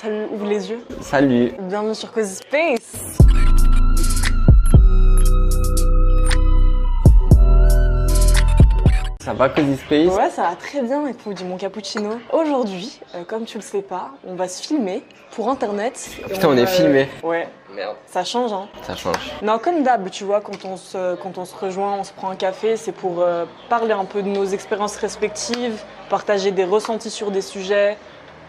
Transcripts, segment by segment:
Salut, ouvre les yeux. Salut. Bienvenue sur Cozy Space. Ça va Cozy Space? Ouais, ça va très bien, écoute, mon cappuccino. Aujourd'hui, euh, comme tu le sais pas, on va se filmer pour internet. Et putain, on est va- filmé. Ouais, Merde. ça change, hein. Ça change. Non, comme d'hab, tu vois, quand on, se, quand on se rejoint, on se prend un café, c'est pour euh, parler un peu de nos expériences respectives, partager des ressentis sur des sujets,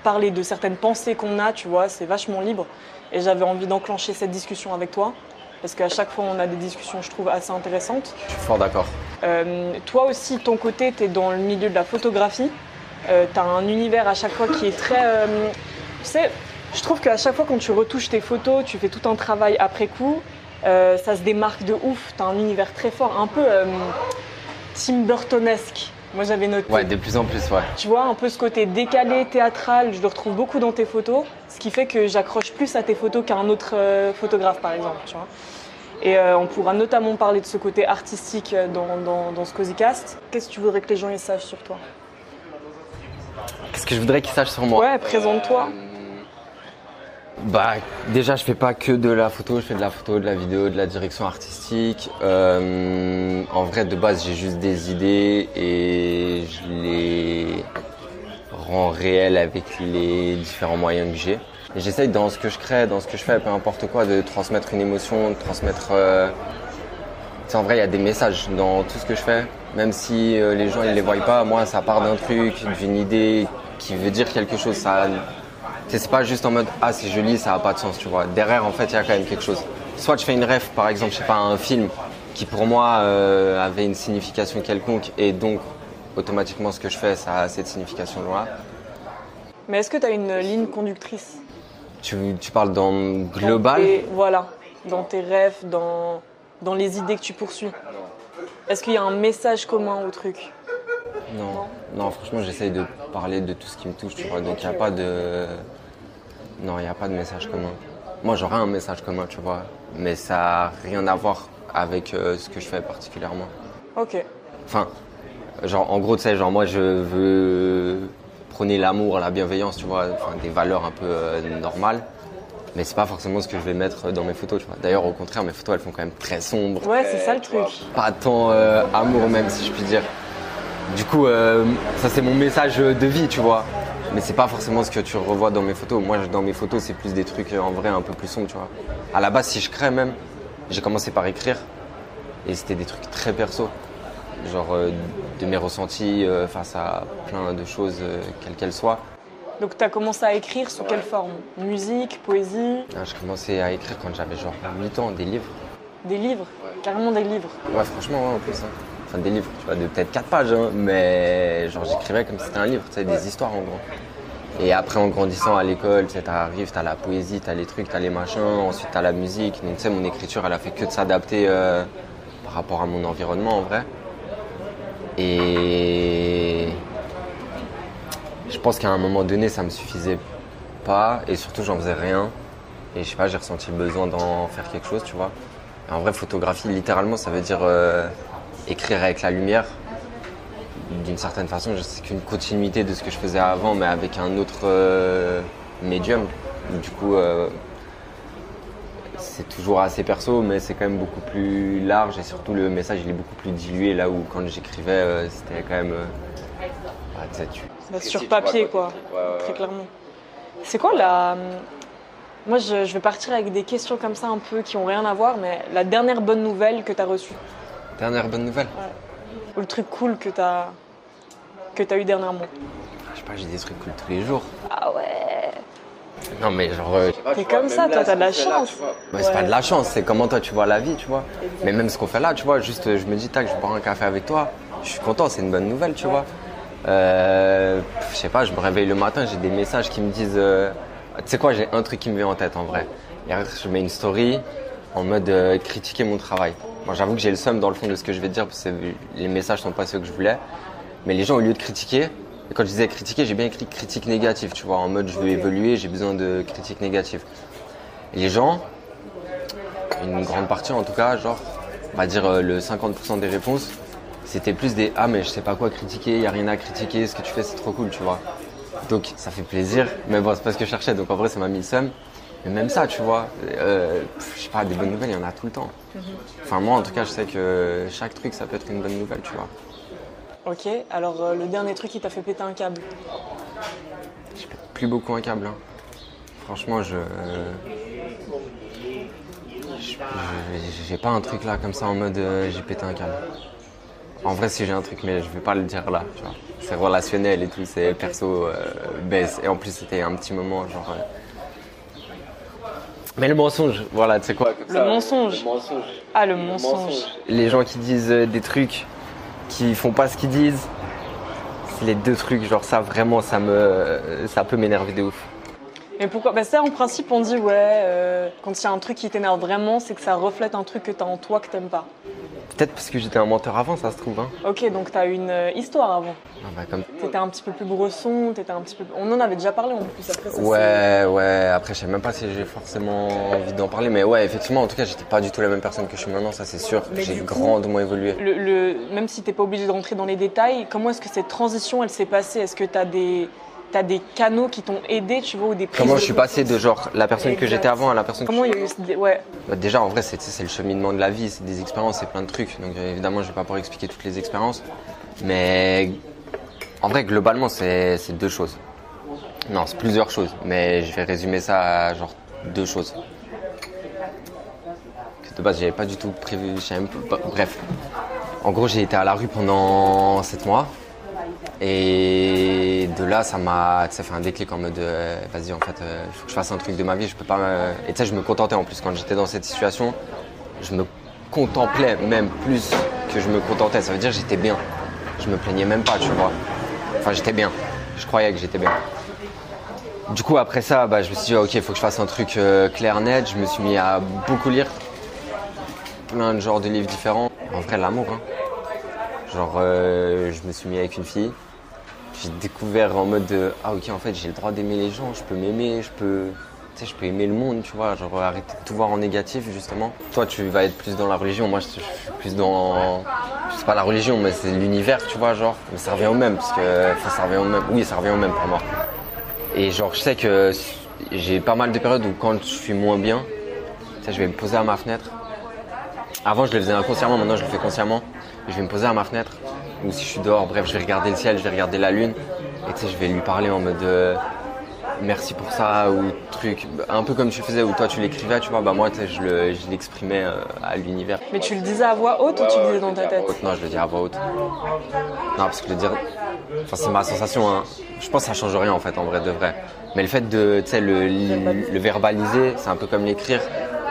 parler de certaines pensées qu'on a, tu vois, c'est vachement libre. Et j'avais envie d'enclencher cette discussion avec toi, parce qu'à chaque fois, on a des discussions, je trouve, assez intéressantes. Je suis fort d'accord. Euh, toi aussi, ton côté, tu es dans le milieu de la photographie. Euh, tu as un univers à chaque fois qui est très... euh, tu sais, je trouve qu'à chaque fois quand tu retouches tes photos, tu fais tout un travail après coup, ça se démarque de ouf. Tu as un univers très fort, un peu Tim Burtonesque. Moi, j'avais noté. Ouais, de plus en plus, ouais. Tu vois, un peu ce côté décalé, théâtral, je le retrouve beaucoup dans tes photos, ce qui fait que j'accroche plus à tes photos qu'à un autre euh, photographe, par exemple. Tu vois. Et euh, on pourra notamment parler de ce côté artistique euh, dans, dans, dans ce CozyCast. Qu'est-ce que tu voudrais que les gens y sachent sur toi? Qu'est-ce que je voudrais qu'ils sachent sur moi? Ouais, présente-toi. Bah, déjà, je fais pas que de la photo, je fais de la photo, de la vidéo, de la direction artistique. Euh, en vrai, de base, j'ai juste des idées et je les rends réelles avec les différents moyens que j'ai. J'essaye dans ce que je crée, dans ce que je fais, peu importe quoi, de transmettre une émotion, de transmettre. euh, en vrai, il y a des messages dans tout ce que je fais. Même si euh, les gens ils les voient pas, moi, ça part d'un truc, d'une idée qui veut dire quelque chose. Ça, c'est pas juste en mode ah c'est joli, ça a pas de sens, tu vois. Derrière, en fait, il y a quand même quelque chose. Soit je fais une rêve, par exemple, je sais pas, un film qui pour moi euh, avait une signification quelconque et donc automatiquement ce que je fais, ça a cette signification-là. Mais est-ce que tu as une ligne conductrice? Tu, tu parles dans Dans global tes- Voilà, dans tes rêves, dans, dans les idées que tu poursuis. Est-ce qu'il y a un message commun au truc? Non, non, franchement, j'essaye de parler de tout ce qui me touche, tu vois. Donc, il n'y a pas de. Non, il n'y a pas de message commun. Moi, j'aurais un message commun, tu vois. Mais ça n'a rien à voir avec euh, ce que je fais particulièrement. Ok. Enfin, genre, en gros, tu sais, genre, moi, je veux prôner l'amour, la bienveillance, tu vois. Enfin, des valeurs un peu euh, normales. Mais c'est pas forcément ce que je vais mettre dans mes photos, tu vois. D'ailleurs, au contraire, mes photos, elles font quand même très sombres Ouais, c'est ça le truc. pas tant euh, amour même si je puis dire. Du coup, euh, ça c'est mon message de vie, tu vois. Mais c'est pas forcément ce que tu revois dans mes photos. Moi, je- dans mes photos, c'est plus des trucs euh, en vrai un peu plus sombres, tu vois. À la base, si je crée même, j'ai commencé par écrire et c'était des trucs très perso, genre euh, de mes ressentis euh, face à plein de choses, quelles qu'elles soient. Donc tu as commencé à écrire sous quelle forme? Musique, poésie, Ah, J'ai commencé à écrire quand j'avais genre 8 ans, des livres. des livres? Carrément des livres. Ouais, franchement, ouais, en plus. hein. Enfin, des livres, tu vois, de peut-être 4 pages, hein, mais genre j'écrivais comme si c'était un livre, tu sais, des histoires en gros. Et après, en grandissant à l'école, tu sais, t'arrives, t'as la poésie, t'as les trucs, t'as les machins, ensuite t'as la musique. Donc, tu sais, mon écriture, elle a fait que de s'adapter euh, par rapport à mon environnement en vrai. Et je pense qu'à un moment donné, ça me suffisait pas, et surtout, j'en faisais rien. Et je sais pas, j'ai ressenti le besoin d'en faire quelque chose, tu vois. En vrai, photographie, littéralement, ça veut dire euh, écrire avec la lumière. D'une certaine façon, je sais qu'une continuité de ce que je faisais avant, mais avec un autre euh, médium. Du coup, euh, c'est toujours assez perso, mais c'est quand même beaucoup plus large et surtout le message il est beaucoup plus dilué. Là où quand j'écrivais, euh, c'était quand même. tu sais, tu- Bah, sur papier, quoi. quoi. Ouais, ouais, Très ouais. clairement. C'est quoi la. Moi, je, je vais partir avec des questions comme ça un peu qui ont rien à voir, mais la dernière bonne nouvelle que tu as reçue? Dernière bonne nouvelle. Ou le truc cool que tu as, que as eu dernièrement Je sais pas, j'ai des trucs cool tous les jours. Ah ouais Non, mais genre. euh, T'es comme ça, toi, t'as de la chance. Ouais, c'est pas de la chance, c'est comment toi tu vois la vie, tu vois. Mais même ce qu'on fait là, tu vois, juste euh, je me dis, tac, je vais boire un café avec toi, je suis content, c'est une bonne nouvelle, tu vois. Euh, je sais pas, je me réveille le matin, j'ai des messages qui me disent, euh, tu sais quoi, j'ai un truc qui me vient en tête en vrai. Hier, je mets une story en mode euh, critiquer mon travail. J'avoue que j'ai le seum dans le fond de ce que je vais te dire parce que les messages sont pas ceux que je voulais. Mais les gens, au lieu de critiquer, et quand je disais critiquer, j'ai bien écrit critique négative, tu vois, en mode je veux évoluer, j'ai besoin de critique négative. Et les gens, une grande partie en tout cas, genre, on va dire euh, le 50% des réponses, c'était plus des ah mais je sais pas quoi critiquer, y a rien à critiquer, ce que tu fais c'est trop cool, tu vois. Donc ça fait plaisir, mais bon, c'est pas ce que je cherchais, donc en vrai ça m'a mis le seum. Mais même ça, tu vois, euh, je sais pas, des bonnes nouvelles, il y en a tout le temps. Enfin, moi en tout cas, je sais que chaque truc ça peut être une bonne nouvelle, tu vois. Ok, alors euh, le dernier truc qui t'a fait péter un câble Je pète plus beaucoup un câble. hein. Franchement, je. J'ai pas un truc là comme ça en mode euh, j'ai pété un câble. En vrai, si j'ai un truc, mais je vais pas le dire là, tu vois. C'est relationnel et tout, c'est perso, baisse. Et en plus, c'était un petit moment, genre. Mais le mensonge, voilà, tu sais quoi comme Le ça, mensonge. Le mensonge. Ah, le mensonge. Les gens qui disent euh, des trucs qui font pas ce qu'ils disent, c'est les deux trucs, genre ça vraiment, ça me, ça peut m'énerver de ouf. Mais pourquoi? Bah ça, en principe, on dit, ouais, euh, quand il y a un truc qui t'énerve vraiment, c'est que ça reflète un truc que t'as en toi que t'aimes pas. Peut-être parce que j'étais un menteur avant, ça se trouve. Hein. Ok, donc t'as une euh, histoire avant. Ah bah, comme... T'étais un petit peu plus bresson, t'étais un petit peu. On en avait déjà parlé en plus après ça. Ouais, ouais, après je sais même pas si j'ai forcément envie d'en parler, mais ouais, effectivement, en tout cas, j'étais pas du tout la même personne que je suis maintenant, ça c'est sûr. J'ai grandement évolué. Le, le- même si t'es pas obligé de rentrer dans les détails, comment est-ce que cette transition elle s'est passée? Est-ce que t'as des t'as des canaux qui t'ont aidé, tu vois, ou des Comment de je suis passé de genre la personne que j'étais avant à la personne que Comment il y a eu ce- ouais Bah, déjà, en vrai, c'est le cheminement de la vie, c'est des expériences, c'est plein de trucs. Donc, évidemment, je vais pas pouvoir expliquer toutes les expériences. Mais en vrai, globalement, c'est deux choses. Non, c'est plusieurs choses. Mais je vais résumer ça à genre deux choses. De base, j'avais pas du tout prévu. je savais même pas- Bref. En gros, j'ai été à la rue pendant sept mois. Et de là, ça m'a fait un déclic en mode euh, vas-y, en fait, euh, il faut que je fasse un truc de ma vie. Je peux pas. me- Et tu sais, je me contentais en plus quand j'étais dans cette situation. Je me contemplais même plus que je me contentais. Ça veut dire que j'étais bien. Je me plaignais même pas, tu vois. Enfin, j'étais bien. Je croyais que j'étais bien. Du coup, après ça, bah, je me suis dit, ok, il faut que je fasse un truc euh, clair, net. Je me suis mis à beaucoup lire. Plein de genres de livres différents. En vrai, l'amour. Hein. Genre, euh, je me suis mis avec une fille. J'ai découvert en mode de, ah ok, en fait, j'ai le droit d'aimer les gens. Je peux m'aimer, je peux, tu sais, je peux aimer le monde, tu vois. Genre, arrêter de tout voir en négatif, justement. Toi, tu vas être plus dans la religion. Moi, je suis plus dans, c'est pas la religion, mais c'est l'univers, tu vois, genre. Mais ça revient au même, parce que, ça revient au même. Oui, ça revient au même pour moi. Et genre, je sais que j'ai pas mal de périodes où quand je suis moins bien, je vais me poser à ma fenêtre. Avant, je le faisais inconsciemment, maintenant, je le fais consciemment. Je vais me poser à ma fenêtre, ou si je suis dehors, bref, je vais regarder le ciel, je vais regarder la lune, et tu sais, je vais lui parler en mode euh, merci pour ça, ou truc, un peu comme tu faisais, où toi tu l'écrivais, tu vois, bah moi, tu sais, je le- je l'exprimais euh, à l'univers. Mais tu le disais à voix haute ou tu le disais dans ta tête? Non, je le dis à voix haute. Non, parce que le dire, enfin, c'est ma sensation, hein. Je pense que ça change rien en fait, en vrai de vrai. Mais le fait de, tu sais, le, le verbaliser, c'est un peu comme l'écrire,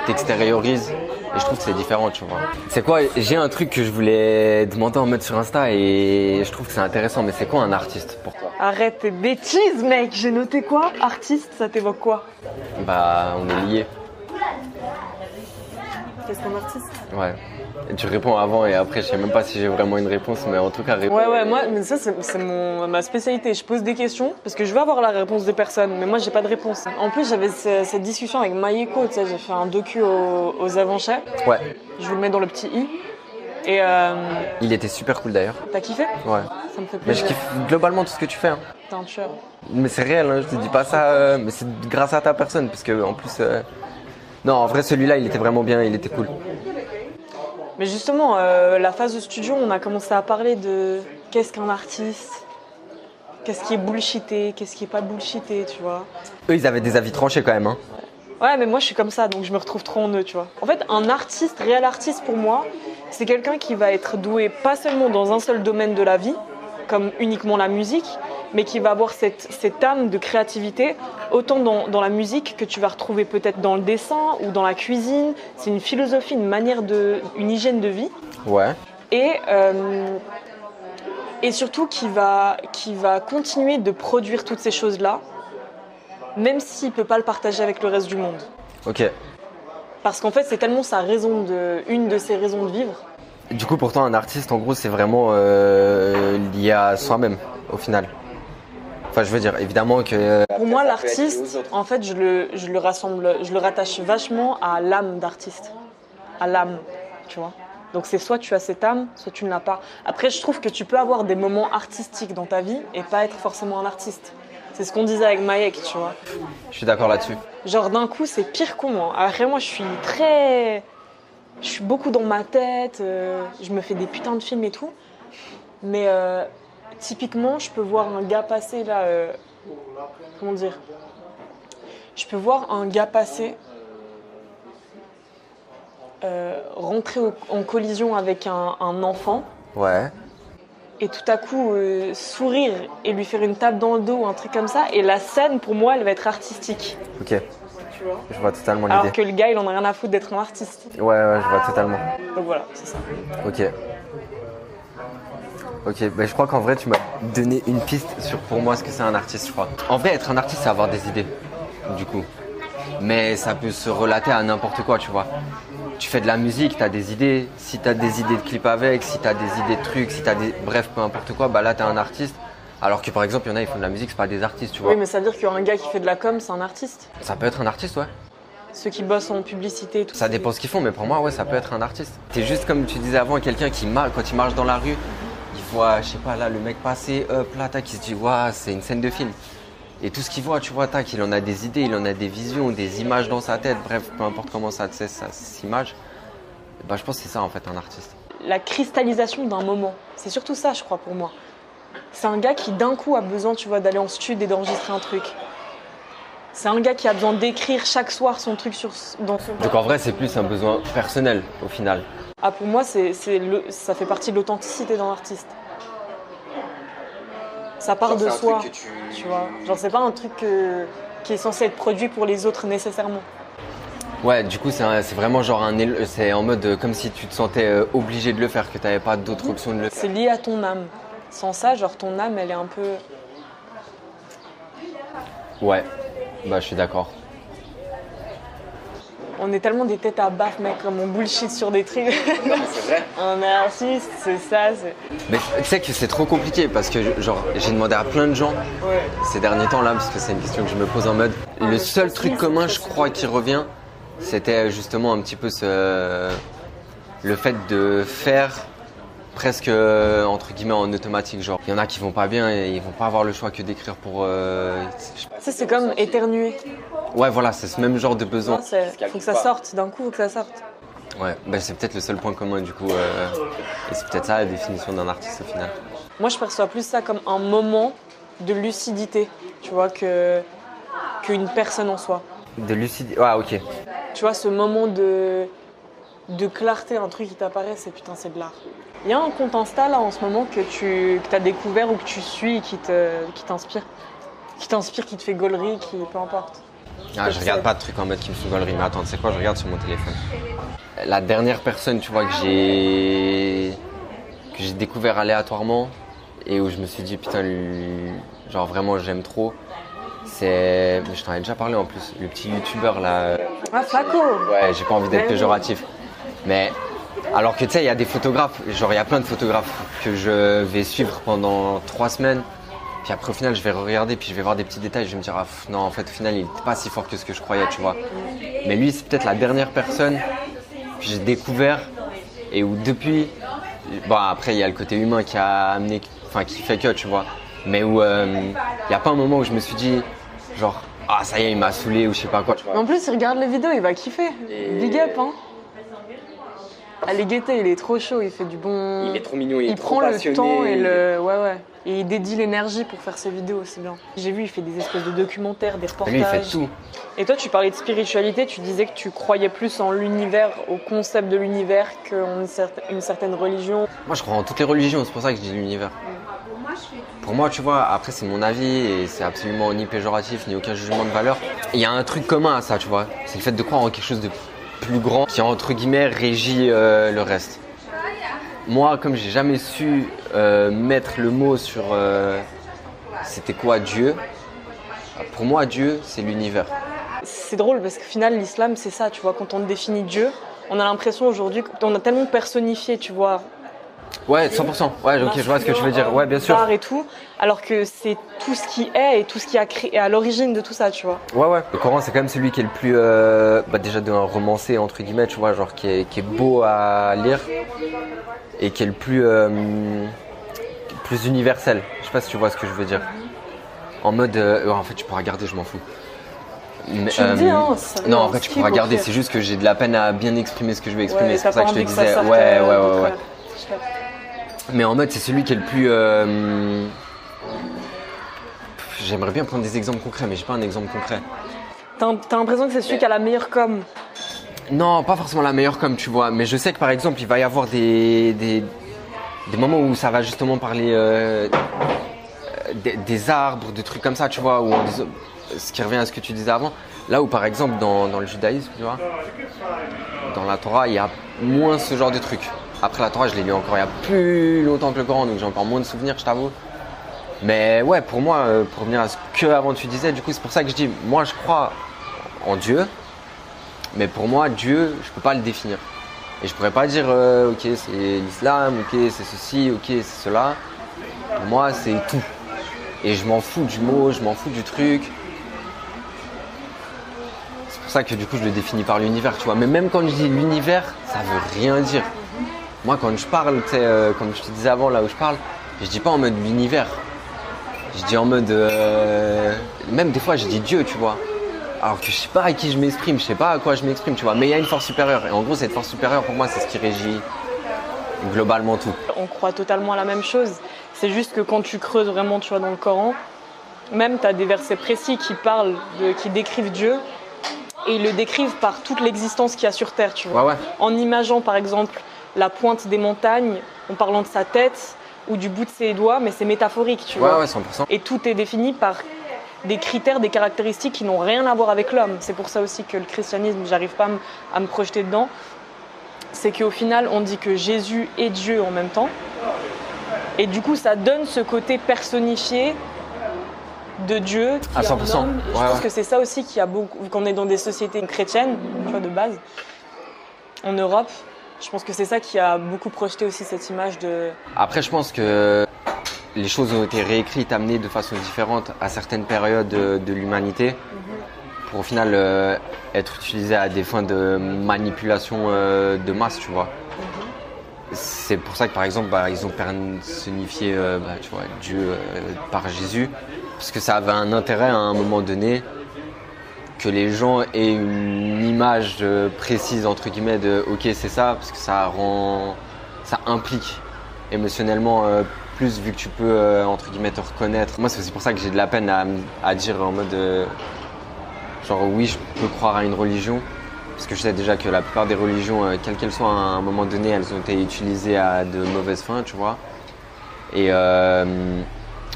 t'extériorises. Et je trouve que c'est différent, tu vois. C'est quoi J'ai un truc que je voulais demander en mode sur Insta et je trouve que c'est intéressant. Mais c'est quoi un artiste pour toi? Arrête tes bêtises, mec J'ai noté quoi? Artiste, ça t'évoque quoi? Bah, on est liés. Qu'est-ce qu'un artiste? Ouais. Et tu réponds avant et après, je sais même pas si j'ai vraiment une réponse, mais en tout cas, réponds. Ouais, ouais, moi, mais ça, c'est ma spécialité. Je pose des questions parce que je veux avoir la réponse des personnes, mais moi, j'ai pas de réponse. En plus, j'avais ce- cette discussion avec Maïeko, tu sais, j'ai fait un docu aux, aux Avanchais. Ouais. Je vous le mets dans le petit i. Et euh, Il était super cool d'ailleurs. t'as kiffé? Ouais. Ça me fait Mais je plaisir. kiffe globalement tout ce que tu fais. hein. T'es un tueur. Mais c'est réel, hein, je te dis pas ça, euh, mais c'est grâce à ta personne, parce que en plus, euh, non, en vrai celui-là, il était vraiment bien, il était cool. Mais justement, euh, la phase de studio, on a commencé à parler de qu'est-ce qu'un artiste, qu'est-ce qui est bullshité, qu'est-ce qui est pas bullshité, tu vois. Eux, ils avaient des avis tranchés quand même. Hein. Ouais, mais moi je suis comme ça, donc je me retrouve trop en eux, tu vois. En fait, un artiste, réel artiste pour moi, c'est quelqu'un qui va être doué pas seulement dans un seul domaine de la vie, comme uniquement la musique, mais qui va avoir cette, cette âme de créativité, autant dans, dans la musique que tu vas retrouver peut-être dans le dessin ou dans la cuisine. C'est une philosophie, une manière de, une hygiène de vie. Ouais. et, euh, et surtout qui va, qui va continuer de produire toutes ces choses-là, même s'il ne peut pas le partager avec le reste du monde. Ok. Parce qu'en fait, c'est tellement sa raison de, une de ses raisons de vivre. Du coup, pourtant, un artiste, en gros, c'est vraiment euh, lié à soi-même, au final. Enfin, je veux dire, évidemment que. Pour moi, l'artiste, en fait, je le, je le rassemble, je le rattache vachement à l'âme d'artiste, à l'âme, tu vois. Donc c'est soit tu as cette âme, soit tu ne l'as pas. Après, je trouve que tu peux avoir des moments artistiques dans ta vie et pas être forcément un artiste. C'est ce qu'on disait avec Maek, tu vois. Je suis d'accord là-dessus. Genre d'un coup, c'est pire que moi. Après, moi, je suis très. Je suis beaucoup dans ma tête. euh, je me fais des putains de films et tout. Mais euh, typiquement, je peux voir un gars passer là. euh, comment dire? Je peux voir un gars passer. rentrer au- en collision avec un, un enfant Ouais. et tout à coup sourire et lui faire une tape dans le dos ou un truc comme ça. Et la scène, pour moi, elle va être artistique. Ok. Tu vois Je vois totalement Alors l'idée. que le gars, il en a rien à foutre d'être un artiste. Ouais, ouais, je vois totalement. Donc voilà, c'est ça. Ok. Ok, bah, je crois qu'en vrai, tu m'as donné une piste sur pour moi ce que c'est un artiste, je crois. En vrai, être un artiste, c'est avoir des idées, du coup. Mais ça peut se relater à n'importe quoi, tu vois. Tu fais de la musique, tu as des idées. Si tu as des idées de clips avec, si tu as des idées de trucs, si tu as des. Bref, peu importe quoi, bah là, tu es un artiste. Alors que par exemple, il y en a, ils font de la musique, c'est pas des artistes, tu vois. Oui, mais ça veut dire qu'un gars qui fait de la com, c'est un artiste. Ça peut être un artiste, ouais. Ceux qui bossent en publicité et tout. Ça dépend ce qu'ils font, mais pour moi, ouais, ça peut être un artiste. C'est juste comme tu disais avant, quelqu'un qui marche, quand il marche dans la rue, il voit, je sais pas, là, le mec passer, hop, là, tac, il se dit, waouh, c'est une scène de film. Et tout ce qu'il voit, tu vois, tac, il en a des idées, il en a des visions, des images dans sa tête, bref, peu importe comment ça, ça s'image. Bah, je pense que c'est ça, en fait, un artiste. La cristallisation d'un moment. C'est surtout ça, je crois, pour moi. C'est un gars qui, d'un coup, a besoin, tu vois, d'aller en studio et d'enregistrer un truc. C'est un gars qui a besoin d'écrire chaque soir son truc sur, dans son. Donc, en vrai, c'est plus un besoin personnel, au final. Ah, pour moi, c'est, c'est le, ça fait partie de l'authenticité d'un artiste. Ça part de soi, tu vois. Genre, c'est pas un truc que- qui est censé être produit pour les autres nécessairement. Ouais, du coup, c'est un- c'est vraiment genre un. C'est en mode euh, comme si tu te sentais euh, obligé de le faire, que tu n'avais pas d'autre option de le faire. C'est lié à ton âme. Sans ça, genre, ton âme, elle est un peu. Ouais, bah, je suis d'accord. On est tellement des têtes à baffe, mec, comme on bullshit sur des trucs. C'est vrai. un artiste, c'est ça, c'est. Mais tu sais que c'est trop compliqué parce que genre j'ai demandé à plein de gens Ouais. ces derniers temps là parce que c'est une question que je me pose en mode le seul truc commun je crois qui revient c'était justement un petit peu ce le fait de faire presque euh, entre guillemets en automatique genre il y en a qui vont pas bien et ils vont pas avoir le choix que d'écrire pour euh. Ça, c'est comme éternuer. ouais voilà c'est ce même genre de besoin C'est- Faut que ça sorte, d'un coup, faut que ça sorte. ouais bah, c'est peut-être le seul point commun du coup euh, et c'est peut-être ça la définition d'un artiste au final Moi, je perçois plus ça comme un moment de lucidité, tu vois, que qu'une personne en soi. de lucidité ouais ok Tu vois, ce moment de, de clarté, un truc qui t'apparaît, c'est putain, c'est de l'art. Il y a un compte Insta là en ce moment que tu que as découvert ou que tu suis et qui t'inspire. Qui t'inspire, qui te fait gaulerie, qui peu importe. Ah, je regarde pas de trucs en mode qui me font gaulerie, mais attends, tu sais quoi, je regarde sur mon téléphone. La dernière personne, tu vois, que j'ai que j'ai découvert aléatoirement et où je me suis dit putain, lui, genre vraiment j'aime trop, c'est, je t'en ai déjà parlé en plus, le petit youtubeur là. Ah, Flaco Ouais, j'ai pas envie d'être Ouais. péjoratif, mais alors que tu sais, il y a des photographes, genre il y a plein de photographes que je vais suivre pendant trois semaines. Puis après, au final, je vais regarder, puis je vais voir des petits détails. Je vais me dire, ah, non, en fait, au final, il n'était pas si fort que ce que je croyais, tu vois. Mais lui, c'est peut-être la dernière personne que j'ai découvert et où depuis. Bon, après, il y a le côté humain qui a amené, enfin, qui fait que, tu vois. Mais où euh, il n'y a pas un moment où je me suis dit, genre, ah, ça y est, il m'a saoulé ou je sais pas quoi, tu. En plus, il regarde les vidéos, il va kiffer. Big up, hein. Allez, Guettet, il est trop chaud, il fait du bon. trop mignon, il prend le temps et le. Ouais, ouais. Et il dédie l'énergie pour faire ses vidéos, c'est bien. J'ai vu, il fait des espèces de documentaires, des reportages. Lui, il fait tout. Et toi, tu parlais de spiritualité, tu disais que tu croyais plus en l'univers, au concept de l'univers qu'en une, cer- une certaine religion. Moi, je crois en toutes les religions, c'est pour ça que je dis l'univers. Pour moi, tu vois, après, c'est mon avis et c'est absolument ni péjoratif ni aucun jugement de valeur. Il y a un truc commun à ça, tu vois. C'est le fait de croire en quelque chose de plus grand qui, entre guillemets, régit euh, le reste. Moi, comme j'ai jamais su euh, mettre le mot sur euh, c'était quoi Dieu, pour moi, Dieu, c'est l'univers. C'est drôle parce qu'au final, l'islam, c'est ça, tu vois. Quand on définit Dieu, on a l'impression aujourd'hui qu'on a tellement personnifié, tu vois. Ouais, 100%. Ouais, ok, je vois ce que tu veux dire. Ouais, bien sûr. et tout, alors que c'est tout ce qui est et tout ce qui a créé à l'origine de tout ça, tu vois. Ouais, ouais. Le Coran, c'est quand même celui qui est le plus. euh, bah, déjà d'un romancé, entre guillemets, tu vois, genre qui est, qui est beau à lire et qui est le plus. euh, plus universel. Je sais pas si tu vois ce que je veux dire. En mode, euh, en fait, tu pourras garder, je m'en fous. Mais, Tu me dis, hein, ça Non, en vrai, tu pourras garder. C'est juste que j'ai de la peine à bien exprimer ce que je veux exprimer. Ouais, c'est pour ça que je te disais. ouais, ouais, ouais, ouais. Mais en mode, c'est celui qui est le plus. euh, J'aimerais bien prendre des exemples concrets, mais j'ai pas un exemple concret. T'as l'impression que c'est celui qui a la meilleure com. Non, pas forcément la meilleure comme tu vois, mais je sais que par exemple, il va y avoir des, des, des moments où ça va justement parler euh, des, des arbres, des trucs comme ça, tu vois, ou en disant- ce qui revient à ce que tu disais avant. Là où par exemple, dans, dans le judaïsme, tu vois, dans la Torah, il y a moins ce genre de trucs. Après la Torah, je l'ai lu encore il y a plus longtemps que le Coran, donc j'ai encore moins de souvenirs, je t'avoue. Mais ouais, pour moi, euh, pour revenir à ce que avant tu disais, du coup, c'est pour ça que je dis, moi je crois en Dieu, mais pour moi, Dieu, je peux pas le définir. Et je pourrais pas dire, euh, ok, c'est l'islam, ok, c'est ceci, ok, c'est cela. Pour moi, c'est tout. Et je m'en fous du mot, je m'en fous du truc. C'est pour ça que du coup, je le définis par l'univers, tu vois. Mais même quand je dis l'univers, ça veut rien dire. Moi, quand je parle, tu sais, euh, comme je te disais avant, là où je parle, je dis pas en mode l'univers. Je dis en mode. euh, même des fois, je dis Dieu, tu vois. Alors que je sais pas à qui je m'exprime, je sais pas à quoi je m'exprime, tu vois. Mais il y a une force supérieure. Et en gros, cette force supérieure, pour moi, c'est ce qui régit globalement tout. On croit totalement à la même chose. C'est juste que quand tu creuses vraiment, tu vois, dans le Coran, même tu as des versets précis qui parlent, de, qui décrivent Dieu, et ils le décrivent par toute l'existence qu'il y a sur Terre, tu vois. Ouais, ouais. En imageant, par exemple, la pointe des montagnes, en parlant de sa tête ou du bout de ses doigts, mais c'est métaphorique, tu Ouais, vois. ouais, 100%. Et tout est défini par des critères, des caractéristiques qui n'ont rien à voir avec l'homme. C'est pour ça aussi que le christianisme, j'arrive pas à me- projeter dedans. C'est qu'au final, on dit que Jésus est Dieu en même temps. Et du coup, ça donne ce côté personnifié de Dieu qui À est 100%. en homme. Et je Ouais, pense ouais. que c'est ça aussi qui a beaucoup, qu'on est dans des sociétés chrétiennes, tu vois, de base, en Europe. Je pense que c'est ça qui a beaucoup projeté aussi cette image de. Après, je pense que les choses ont été réécrites, amenées de façon différente à certaines périodes de, de l'humanité pour au final euh, être utilisées à des fins de manipulation euh, de masse, tu vois. C'est pour ça que par exemple, bah, ils ont personnifié euh, bah, tu vois, Dieu par Jésus, parce que ça avait un intérêt à un moment donné que les gens aient une image euh, précise entre guillemets de ok c'est ça, parce que ça rend, ça implique émotionnellement euh, plus vu que tu peux euh, entre guillemets te reconnaître. Moi c'est aussi pour ça que j'ai de la peine à, à dire en mode genre oui je peux croire à une religion parce que je sais déjà que la plupart des religions, quelles qu'elles soient à un moment donné, elles ont été utilisées à de mauvaises fins, tu vois. Et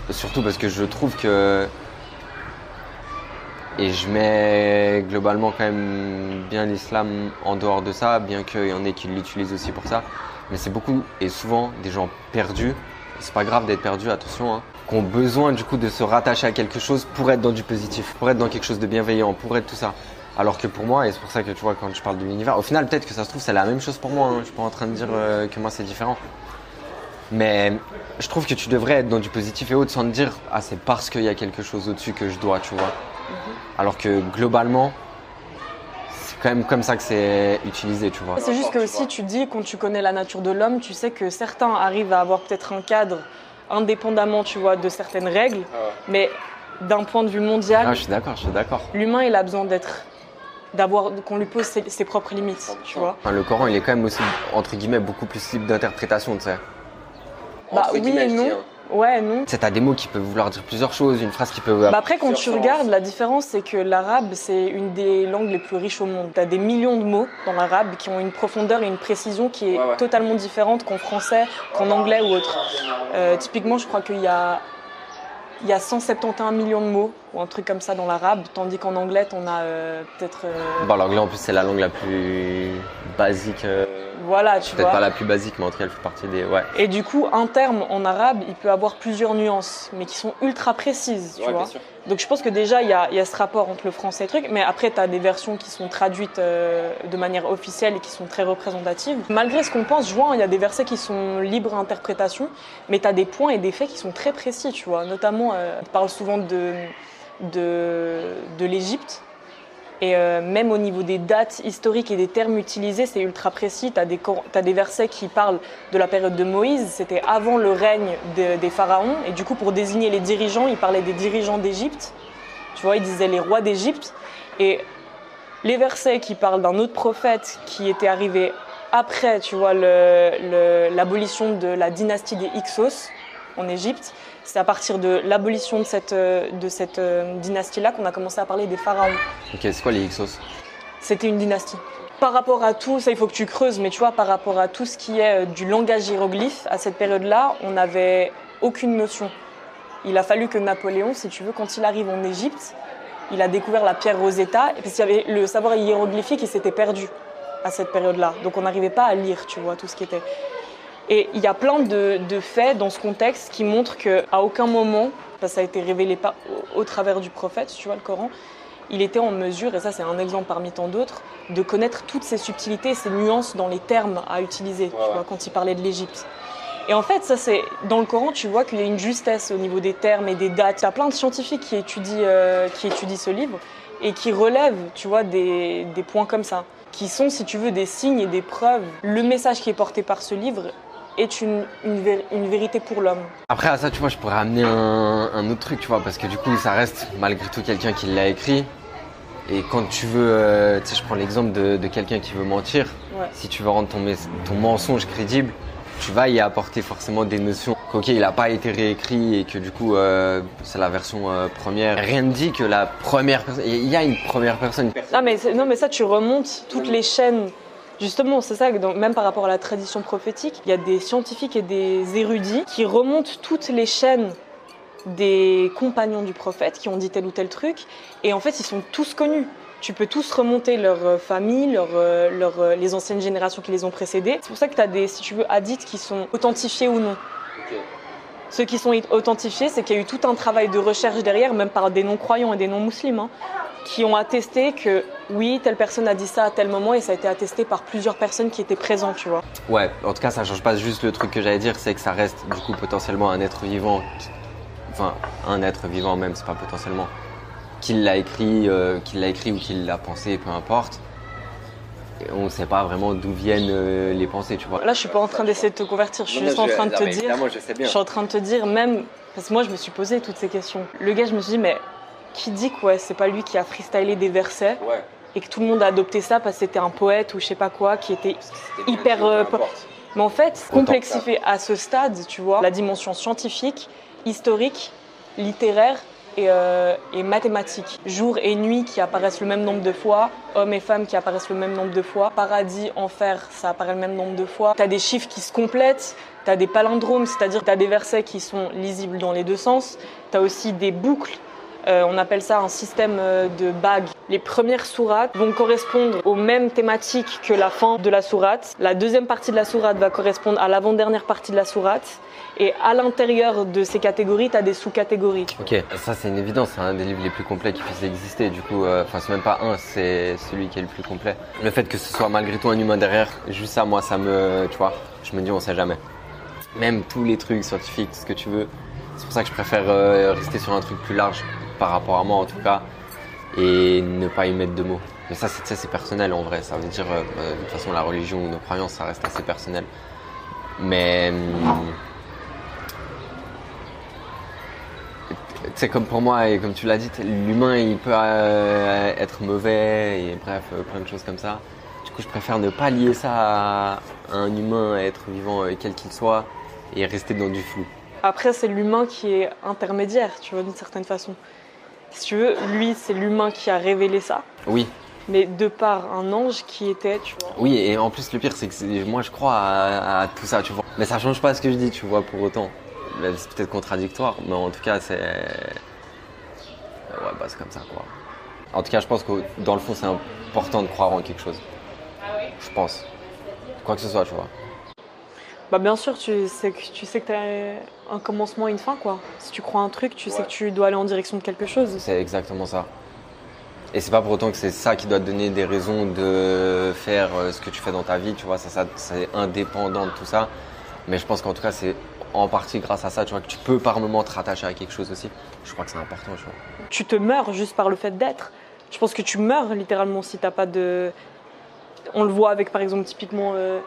surtout parce que je trouve que et je mets globalement quand même bien l'islam en dehors de ça, bien qu'il y en ait qui l'utilisent aussi pour ça. Mais c'est beaucoup et souvent des gens perdus. C'est pas grave d'être perdu, attention. Hein, qui ont besoin du coup de se rattacher à quelque chose pour être dans du positif, pour être dans quelque chose de bienveillant, pour être tout ça. Alors que pour moi, et c'est pour ça que tu vois quand je parle de l'univers, au final peut-être que ça se trouve c'est la même chose pour moi. Hein, je suis pas en train de dire euh, que moi c'est différent. Mais je trouve que tu devrais être dans du positif et autre sans te dire ah c'est parce qu'il y a quelque chose au-dessus que je dois, tu vois. Alors que globalement, c'est quand même comme ça que c'est utilisé, tu vois. C'est juste que aussi tu dis quand tu connais la nature de l'homme, tu sais que certains arrivent à avoir peut-être un cadre indépendamment, tu vois, de certaines règles, mais d'un point de vue mondial, Ah, je suis d'accord, je suis d'accord. l'humain il a besoin d'être, d'avoir, qu'on lui pose ses, ses propres limites, tu vois. Enfin, le Coran, il est quand même aussi entre guillemets beaucoup plus libre d'interprétation, tu sais. Bah Entre oui et non. dis, hein. Ouais, non. Tu sais, t'as des mots qui peuvent vouloir dire plusieurs choses, une phrase qui peut. Bah après, quand tu regardes, la différence, c'est que l'arabe, c'est une des langues les plus riches au monde. Tu as des millions de mots dans l'arabe qui ont une profondeur et une précision qui est Ouais, ouais. totalement différente qu'en français, qu'en anglais ou autre. Euh, typiquement, je crois qu'il y a, il y a 171 millions de mots ou un truc comme ça dans l'arabe, tandis qu'en anglais, on a euh, peut-être. euh, Bon, l'anglais en plus, c'est la langue la plus basique. euh, voilà, tu Peut-être pas la plus basique, mais en tout cas, elle fait partie des. Ouais. Et du coup, un terme en arabe, il peut avoir plusieurs nuances, mais qui sont ultra précises, tu Ouais, vois. bien sûr. Donc je pense que déjà, il y a, il y a ce rapport entre le français et le truc, mais après, tu as des versions qui sont traduites euh, de manière officielle et qui sont très représentatives. Malgré ce qu'on pense, je vois, hein, il y a des versets qui sont libres à interprétation, mais tu as des points et des faits qui sont très précis, tu vois. Notamment, euh, on parle souvent de, de, de l'Égypte. Et euh, même au niveau des dates historiques et des termes utilisés, c'est ultra précis. Tu as, des versets qui parlent de la période de Moïse, c'était avant le règne de, des pharaons. Et du coup, pour désigner les dirigeants, il parlait des dirigeants d'Égypte. Tu vois, il disait les rois d'Égypte. Et les versets qui parlent d'un autre prophète qui était arrivé après, tu vois, l'abolition de la dynastie des Hyksos en Égypte, c'est à partir de l'abolition de cette, de cette euh, dynastie-là qu'on a commencé à parler des pharaons. Ok, c'est quoi les Hyksos? C'était une dynastie. Par rapport à tout, ça il faut que tu creuses, mais tu vois, par rapport à tout ce qui est euh, du langage hiéroglyphe, à cette période-là, on n'avait aucune notion. Il a fallu que Napoléon, si tu veux, quand il arrive en Égypte, il a découvert la pierre Rosetta, et parce qu'il y avait le savoir hiéroglyphique, il s'était perdu à cette période-là. Donc on n'arrivait pas à lire, tu vois, tout ce qui était. Et il y a plein de, faits dans ce contexte qui montrent qu'à aucun moment, ça a été révélé pas au, travers du prophète, tu vois, le Coran, il était en mesure, et ça c'est un exemple parmi tant d'autres, de connaître toutes ces subtilités, ces nuances dans les termes à utiliser, tu vois, quand il parlait de l'Égypte. Et en fait, ça c'est dans le Coran, tu vois qu'il y a une justesse au niveau des termes et des dates. Il y a plein de scientifiques qui étudient, euh, qui étudient ce livre et qui relèvent, tu vois, des, des points comme ça, qui sont, si tu veux, des signes et des preuves. Le message qui est porté par ce livre est une, une, vérité pour l'homme. Après, à ça, tu vois, je pourrais amener un, autre truc, tu vois, parce que du coup, ça reste malgré tout quelqu'un qui l'a écrit. Et quand tu veux, euh, tu sais, je prends l'exemple de, quelqu'un qui veut mentir. Si tu veux rendre ton, ton mensonge crédible, tu vas y apporter forcément des notions. Ok, il n'a pas été réécrit et que du coup, euh, c'est la version euh, première. Rien ne dit que la première personne. Il y a une première personne. Ah, mais, non, mais ça, tu remontes toutes les chaînes Justement, c'est ça, donc même par rapport à la tradition prophétique, il y a des scientifiques et des érudits qui remontent toutes les chaînes des compagnons du prophète qui ont dit tel ou tel truc, et en fait, ils sont tous connus. Tu peux tous remonter leur famille, leur, leur, les anciennes générations qui les ont précédés. C'est pour ça que tu as des, si tu veux, hadiths qui sont authentifiés ou non. Ceux qui sont authentifiés, c'est qu'il y a eu tout un travail de recherche derrière, même par des non-croyants et des non-musulmans, qui ont attesté que oui, telle personne a dit ça à tel moment et ça a été attesté par plusieurs personnes qui étaient présentes, tu vois. Ouais, en tout cas, ça change pas juste le truc que j'allais dire, c'est que ça reste du coup potentiellement un être vivant, enfin un être vivant même, c'est pas potentiellement, qu'il l'a écrit, euh, qu'il l'a écrit ou qu'il l'a pensé, peu importe. on ne sait pas vraiment d'où viennent euh, les pensées, tu vois. Là, je suis pas en train d'essayer de te convertir, je suis juste en train de te dire. Je, je suis en train de te dire, même parce que moi, je me suis posé toutes ces questions. Le gars, je me suis dit, mais qui dit que ouais, c'est pas lui qui a freestylé des versets et que tout le monde a adopté ça parce que c'était un poète ou je sais pas quoi qui était, hyper. Euh, mais en fait, complexifier à ce stade, tu vois, la dimension scientifique, historique, littéraire et, euh, et, mathématique. Jour et nuit qui apparaissent le même nombre de fois, hommes et femmes qui apparaissent le même nombre de fois, paradis, enfer, ça apparaît le même nombre de fois. Tu as des chiffres qui se complètent, tu as des palindromes, c'est-à-dire tu as des versets qui sont lisibles dans les deux sens, tu as aussi des boucles euh, on appelle ça un système euh, de bagues. Les premières sourates vont correspondre aux mêmes thématiques que la fin de la sourate. La deuxième partie de la sourate va correspondre à l'avant-dernière partie de la sourate. Et à l'intérieur de ces catégories, tu as des sous-catégories. Ok, ça c'est une évidence, c'est un des livres les plus complets qui puissent exister. Du coup, euh, enfin, c'est même pas un, c'est celui qui est le plus complet. Le fait que ce soit malgré tout un humain derrière, juste ça, moi, ça me. Tu vois, je me dis, on sait jamais. Même tous les trucs scientifiques, ce que tu veux. C'est pour ça que je préfère rester sur un truc plus large par rapport à moi en tout cas, et ne pas y mettre de mots. Mais ça, c'est personnel en vrai. Ça veut dire, euh, bah, de toute façon, la religion ou nos croyances, ça reste assez personnel. Mais. c'est comme pour moi, et comme tu l'as dit, l'humain, il peut euh, être mauvais, et bref, euh, plein de choses comme ça. Du coup, je préfère ne pas lier ça à un humain, à être vivant, quel qu'il soit, et rester dans du flou. Après, c'est l'humain qui est intermédiaire, tu vois, d'une certaine façon si tu veux, lui, c'est l'humain qui a révélé ça. Oui. Mais de par un ange qui était, tu vois. Oui, et en plus, le pire, c'est que moi, je crois à, tout ça, tu vois. Mais ça change pas ce que je dis, tu vois, pour autant. C'est peut-être contradictoire, mais en tout cas, c'est. Ouais, bah, c'est comme ça, quoi. En tout cas, je pense que dans le fond, c'est important de croire en quelque chose. Ah oui Je pense. Quoi que ce soit, tu vois. Bah bien sûr, tu sais que tu sais que as un commencement et une fin quoi. Si tu crois un truc, tu sais que tu dois aller en direction de quelque chose. C'est exactement ça. Et c'est pas pour autant que c'est ça qui doit te donner des raisons de faire euh, ce que tu fais dans ta vie, tu vois, ça, ça c'est indépendant de tout ça. Mais je pense qu'en tout cas, c'est en partie grâce à ça, tu vois, que tu peux par moment te rattacher à quelque chose aussi. Je crois que c'est important, tu vois. Tu te meurs juste par le fait d'être Je pense que tu meurs littéralement si t'as pas de. On le voit avec par exemple typiquement euh,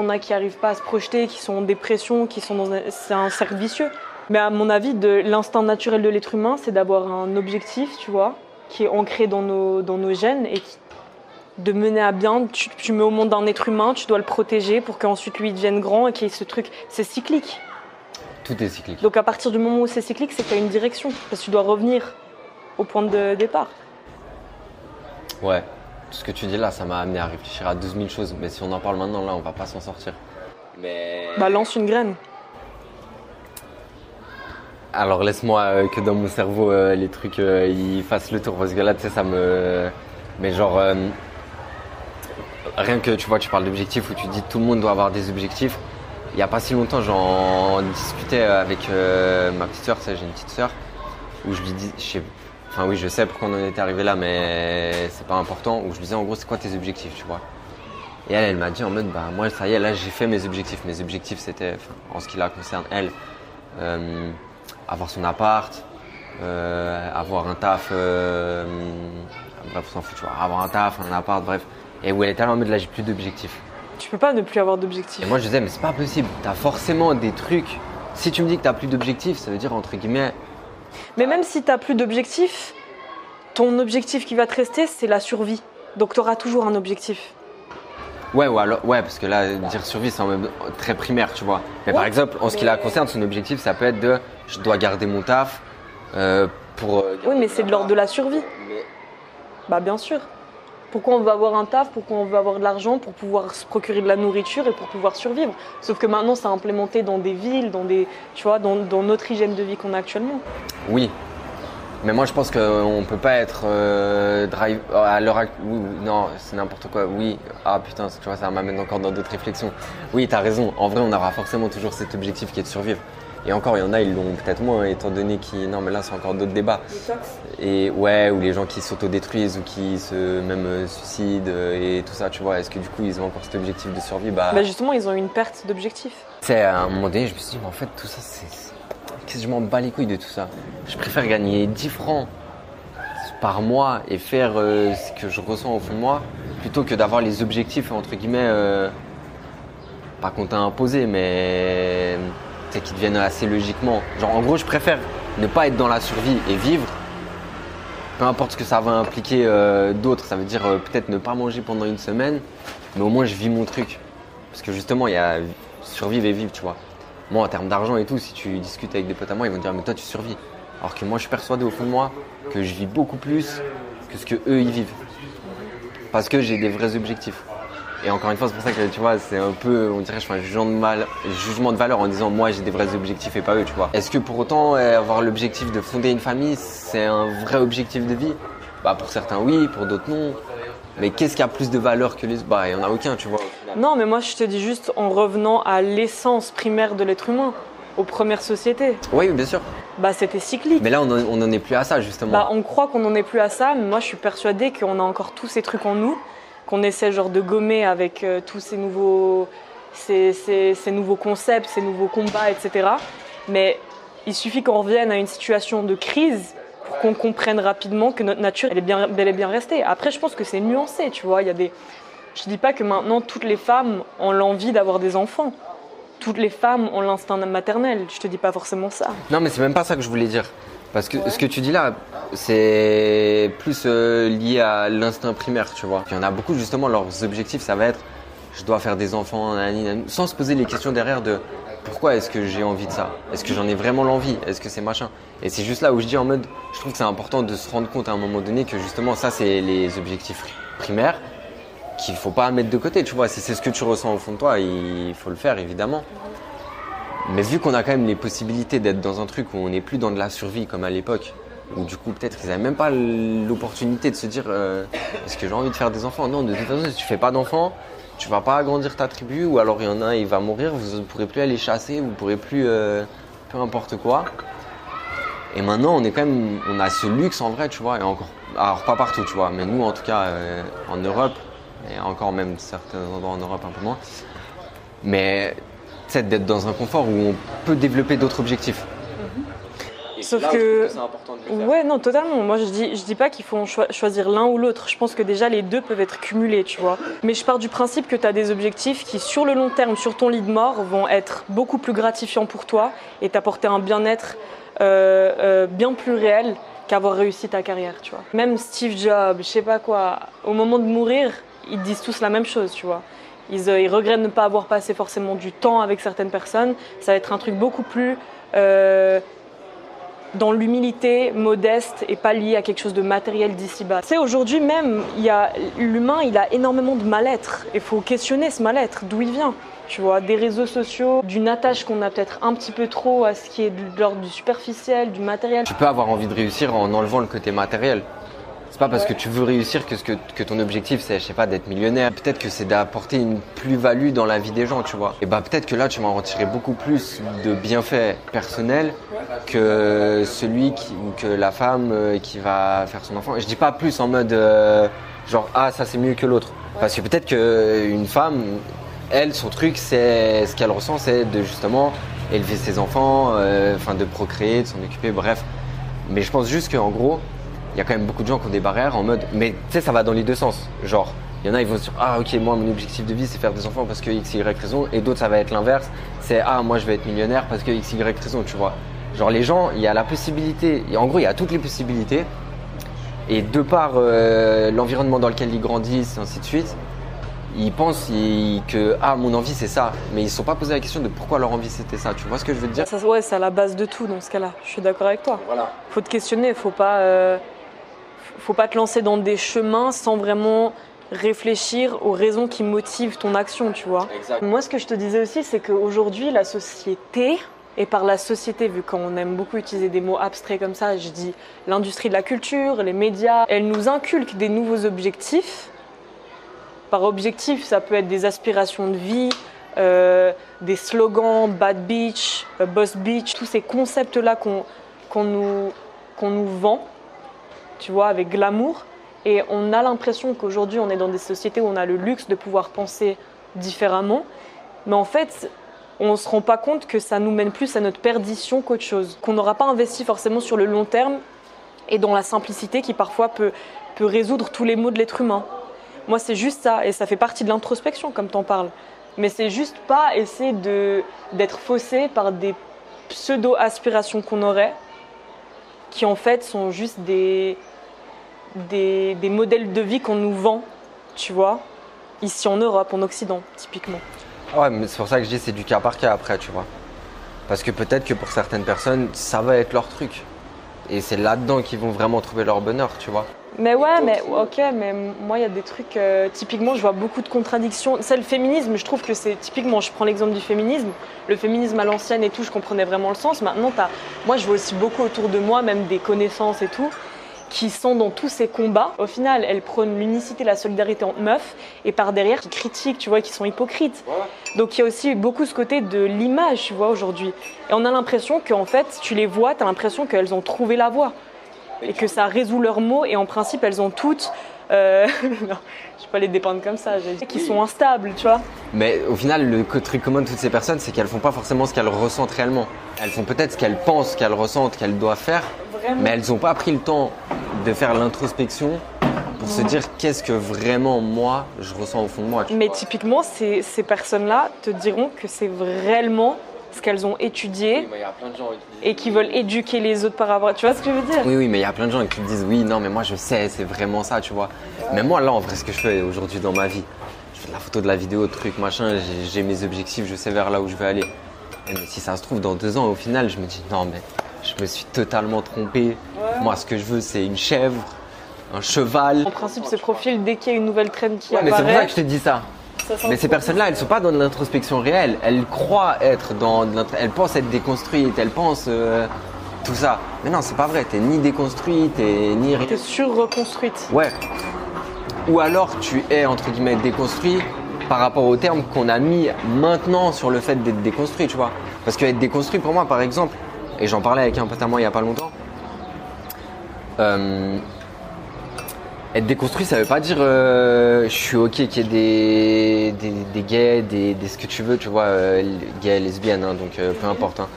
t'en as qui arrivent pas à se projeter, qui sont en dépression, qui sont dans un... c'est un cercle vicieux. Mais à mon avis, de l'instinct naturel de l'être humain, c'est d'avoir un objectif, tu vois, qui est ancré dans nos, dans nos gènes et qui- de mener à bien. Tu, tu mets au monde un être humain, tu dois le protéger pour qu'ensuite lui devienne grand et qu'il y ait ce truc. C'est cyclique. Tout est cyclique. Donc à partir du moment où c'est cyclique, c'est que tu as une direction. Parce que tu dois revenir au point de départ. Ouais. Tout ce que tu dis là, ça m'a amené à réfléchir à 12 000 choses. Mais si on en parle maintenant, là, on va pas s'en sortir. Mais. Bah lance une graine. Alors laisse-moi euh, que dans mon cerveau euh, les trucs euh, ils fassent le tour parce que là tu sais ça me mais genre euh, rien que tu vois tu parles d'objectifs où tu dis tout le monde doit avoir des objectifs il n'y a pas si longtemps j'en discutais avec euh, ma petite soeur tu sais j'ai une petite soeur où je lui dis je sais enfin oui je sais pourquoi on en était arrivé là mais c'est pas important où je lui disais en gros c'est quoi tes objectifs tu vois? Et elle elle m'a dit en mode bah moi ça y est là j'ai fait mes objectifs mes objectifs c'était en ce qui la concerne elle euh, avoir son appart, euh, avoir un taf, euh, bref, on s'en fout, tu vois, avoir un taf, un appart, bref. Et où elle était là en mode là, j'ai plus d'objectifs. Tu peux pas ne plus avoir d'objectif. Et moi, je disais, mais c'est pas possible, t'as forcément des trucs. Si tu me dis que t'as plus d'objectifs, ça veut dire, entre guillemets, Mais même si tu plus d'objectif, ton objectif qui va te rester, c'est la survie. Donc tu auras toujours un objectif. ouais, ou alors, ouais, parce que là, dire survie, c'est en même très primaire, tu vois. Mais par Ouais, exemple, en ce qui la concerne, son objectif, ça peut être de, je dois garder mon taf euh, pour. euh, Oui, mais c'est de l'ordre de la survie. Mais- Bah bien sûr. Pourquoi on veut avoir un taf Pourquoi on veut avoir de l'argent Pour pouvoir se procurer de la nourriture et pour pouvoir survivre. Sauf que maintenant, c'est implémenté dans des villes, dans des, tu dans, notre hygiène de vie qu'on a actuellement. Oui. Mais moi, je pense qu'on peut pas être euh, drive à l'heure. Oui, non, c'est n'importe quoi. Oui. Ah putain, tu ça m'amène encore dans d'autres réflexions. Oui, t'as raison. En vrai, on aura forcément toujours cet objectif qui est de survivre. Et encore, il y en a, ils l'ont peut-être moins, étant donné qu'ils. Non, mais là, c'est encore d'autres débats. Et ouais, ou les gens qui s'autodétruisent ou qui se même euh, suicident euh, et tout ça, tu vois. Est-ce que du coup, ils ont encore cet objectif de survie? Bah. Bah justement, ils ont une perte d'objectif. Tu sais, à un moment donné, je me suis dit, mais en fait, tout ça, c'est. c'est- Qu'est-ce que je m'en bats les couilles de tout ça? Je préfère gagner 10 francs par mois et faire euh, ce que je ressens au fond de moi plutôt que d'avoir les objectifs, entre guillemets, euh, pas qu'on t'a imposé, mais sais, qui deviennent assez logiquement. Genre, en gros, je préfère ne pas être dans la survie et vivre. Peu importe ce que ça va impliquer euh, d'autres, ça veut dire euh, peut-être ne pas manger pendant une semaine, mais au moins je vis mon truc. Parce que justement, il y a survivre et vivre, tu vois. Moi, en termes d'argent et tout, si tu discutes avec des potes à moi, ils vont dire, mais toi, tu survis. Alors que moi, je suis persuadé au fond de moi que je vis beaucoup plus que ce que eux, ils vivent. Parce que j'ai des vrais objectifs. Et encore une fois, c'est pour ça que, tu vois, c'est un peu, on dirait, je fais un jugement de, mal, jugement de valeur en disant, moi, j'ai des vrais objectifs et pas eux, tu vois. Est-ce que pour autant, euh, avoir l'objectif de fonder une famille, c'est un vrai objectif de vie? Bah, pour certains, oui, pour d'autres, non. Mais qu'est-ce qui a plus de valeur que les Bah, il n'y en a aucun, tu vois. Non, mais moi, je te dis juste en revenant à l'essence primaire de l'être humain, aux premières sociétés. Oui, bien sûr. Bah c'était cyclique. Mais là, on en, on en est plus à ça, justement. Bah, on croit qu'on n'en est plus à ça, mais moi je suis persuadée qu'on a encore tous ces trucs en nous, qu'on essaie genre de gommer avec euh, tous ces nouveaux, ces, ces- nouveaux concepts, ces nouveaux combats, etc. Mais il suffit qu'on revienne à une situation de crise pour qu'on comprenne rapidement que notre nature elle est bien, bel et bien restée. Après, je pense que c'est nuancé, tu vois. Il y a des, je dis pas que maintenant toutes les femmes ont l'envie d'avoir des enfants. Toutes les femmes ont l'instinct maternel. Je te dis pas forcément ça. Non, mais c'est même pas ça que je voulais dire. Parce que ce que tu dis là, c'est plus euh, lié à l'instinct primaire, tu vois. Il y en a beaucoup, justement, leurs objectifs, ça va être je dois faire des enfants, sans se poser les questions derrière de pourquoi est-ce que j'ai envie de ça? Est-ce que j'en ai vraiment l'envie? Est-ce que c'est machin? Et c'est juste là où je dis en mode, je trouve que c'est important de se rendre compte à un moment donné que justement, ça, c'est les objectifs primaires qu'il faut pas mettre de côté, tu vois. Si c'est ce que tu ressens au fond de toi, il faut le faire, évidemment. Mais vu qu'on a quand même les possibilités d'être dans un truc où on n'est plus dans de la survie comme à l'époque, où du coup peut-être ils n'avaient même pas l'opportunité de se dire euh, est-ce que j'ai envie de faire des enfants? Non, de toute façon, si tu fais pas d'enfants, tu vas pas agrandir ta tribu, ou alors il y en a un, il va mourir, vous ne pourrez plus aller chasser, vous ne pourrez plus euh, peu importe quoi. Et maintenant, on est quand même, on a ce luxe en vrai, tu vois, et encore, alors pas partout, tu vois, mais nous en tout cas euh, en Europe, et encore même certains endroits en Europe un peu moins, mais sais, d'être dans un confort où on peut développer d'autres objectifs. Sauf là où je que- trouve c'est important de le faire. Ouais, non, totalement. Moi, je dis, je dis pas qu'il faut choisir l'un ou l'autre. Je pense que déjà, les deux peuvent être cumulés, tu vois. Mais je pars du principe que tu as des objectifs qui, sur le long terme, sur ton lit de mort, vont être beaucoup plus gratifiants pour toi et t'apporter un bien-être euh, euh, bien plus réel qu'avoir réussi ta carrière, tu vois. Même Steve Jobs, je sais pas quoi, au moment de mourir, ils disent tous la même chose, tu vois. Ils, euh, ils regrettent de ne pas avoir passé forcément du temps avec certaines personnes. Ça va être un truc beaucoup plus euh, dans l'humilité, modeste et pas lié à quelque chose de matériel d'ici-bas. Sais, aujourd'hui même, l'humain, il a énormément de mal-être. Il faut questionner ce mal-être, d'où il vient. Tu vois, des réseaux sociaux, d'une attache qu'on a peut-être un petit peu trop à ce qui est de l'ordre du superficiel, du matériel. Tu peux avoir envie de réussir en enlevant le côté matériel. C'est pas parce que tu veux réussir que, que, que ton objectif c'est, je sais pas, d'être millionnaire. Peut-être que c'est d'apporter une plus-value dans la vie des gens, tu vois. Et bah peut-être que là tu vas en retirer beaucoup plus de bienfaits personnels que celui ou que la femme euh, qui va faire son enfant. Et je dis pas plus en mode euh, genre ah ça c'est mieux que l'autre. Parce que peut-être qu'une femme, elle, son truc, c'est ce qu'elle ressent, c'est de justement élever ses enfants, euh, enfin de procréer, de s'en occuper, bref. Mais je pense juste qu'en gros, il y a quand même beaucoup de gens qui ont des barrières en mode, mais tu sais, ça va dans les deux sens. Genre, il y en a, ils vont se dire, ah ok, moi, mon objectif de vie, c'est faire des enfants parce que X, Y raison, et d'autres, ça va être l'inverse. C'est, ah, moi, je vais être millionnaire parce que X, Y raison, tu vois. Genre, les gens, il y a la possibilité, en gros, il y a toutes les possibilités. Et de par euh, l'environnement dans lequel ils grandissent, et ainsi de suite, ils pensent ils- que, ah, mon envie, c'est ça. Mais ils ne se sont pas posé la question de pourquoi leur envie, c'était ça. Tu vois ce que je veux te dire Ça, ouais, c'est à la base de tout dans ce cas-là. Je suis d'accord avec toi. Voilà. faut te questionner, faut pas, euh, faut pas te lancer dans des chemins sans vraiment réfléchir aux raisons qui motivent ton action, tu vois. Exact. Moi, ce que je te disais aussi, c'est qu'aujourd'hui, la société, et par la société, vu qu'on aime beaucoup utiliser des mots abstraits comme ça, je dis l'industrie de la culture, les médias, elle nous inculque des nouveaux objectifs. Par objectif, ça peut être des aspirations de vie, euh, des slogans, bad beach, euh, boss beach, tous ces concepts-là qu'on qu'on nous, qu'on nous vend, tu vois, avec glamour. Et on a l'impression qu'aujourd'hui, on est dans des sociétés où on a le luxe de pouvoir penser différemment. Mais en fait, on ne se rend pas compte que ça nous mène plus à notre perdition qu'autre chose. Qu'on n'aura pas investi forcément sur le long terme et dans la simplicité qui parfois peut, peut résoudre tous les maux de l'être humain. Moi, c'est juste ça. Et ça fait partie de l'introspection, comme tu en parles. Mais c'est juste pas essayer d'être faussé par des pseudo-aspirations qu'on aurait, qui en fait sont juste des, des, des modèles de vie qu'on nous vend, tu vois, ici en Europe, en Occident, typiquement. Ouais, mais c'est pour ça que je dis c'est du cas par cas après, tu vois. Parce que peut-être que pour certaines personnes, ça va être leur truc. Et c'est là-dedans qu'ils vont vraiment trouver leur bonheur, tu vois. Mais ouais, mais ok, mais moi il y a des trucs, euh, typiquement je vois beaucoup de contradictions. C'est le féminisme, je trouve que c'est typiquement, je prends l'exemple du féminisme, le féminisme à l'ancienne et tout, je comprenais vraiment le sens. Maintenant, t'as- moi je vois aussi beaucoup autour de moi, même des connaissances et tout, qui sont dans tous ces combats. Au final, elles prônent l'unicité, la solidarité entre meufs, et par derrière, qui critiquent, tu vois, qui sont hypocrites. Donc il y a aussi beaucoup ce côté de l'image, tu vois, aujourd'hui. Et on a l'impression qu'en fait, tu les vois, tu as l'impression qu'elles ont trouvé la voie et que ça résout leurs mots. Et en principe, elles ont toutes. euh, non, je vais pas les dépeindre comme ça, j'ai dit qui sont instables, tu vois. Mais au final, le truc commun de toutes ces personnes, c'est qu'elles font pas forcément ce qu'elles ressentent réellement. Elles font peut-être ce qu'elles pensent qu'elles ressentent, qu'elles doivent faire, Vraiment. mais elles n'ont pas pris le temps de faire l'introspection pour se dire qu'est-ce que vraiment moi je ressens au fond de moi. Mais vois. typiquement, ces, ces personnes-là te diront que c'est réellement ce qu'elles ont étudié Oui, mais il y a plein de gens qui disent- et qui veulent éduquer les autres par rapport. Tu vois ce que je veux dire? Oui, oui, mais il y a plein de gens qui me disent oui, non, mais moi je sais, c'est vraiment ça, tu vois. Mais moi, là, en vrai, ce que je fais aujourd'hui dans ma vie, je fais de la photo, de la vidéo, truc, machin, j'ai- mes objectifs, je sais vers là où je veux aller. Et mais si ça se trouve, dans deux ans, au final, je me dis non, mais je me suis totalement trompé. Moi, ce que je veux, c'est une chèvre, un cheval. En principe, ce profil, dès qu'il y a une nouvelle traîne qui Ouais, mais c'est pour ça apparaît, que je te dis ça. Mais ces personnes-là, elles sont pas dans de l'introspection réelle. Elles croient être dans de Elles pensent être déconstruites, elles pensent euh, tout ça. Mais non, c'est pas vrai. T'es ni déconstruite, t'es ni rien. T'es sur-reconstruite. Ouais. Ou alors tu es entre guillemets déconstruit par rapport au terme qu'on a mis maintenant sur le fait d'être déconstruit, tu vois. Parce que être déconstruit pour moi, par exemple, et j'en parlais avec un pote à moi il y a pas longtemps, euh, être déconstruit, ça veut pas dire euh, je suis ok qu'il y ait des, des, gays, des, ce que tu veux, tu vois, euh, gays, lesbiennes, hein, donc peu importe. Hein.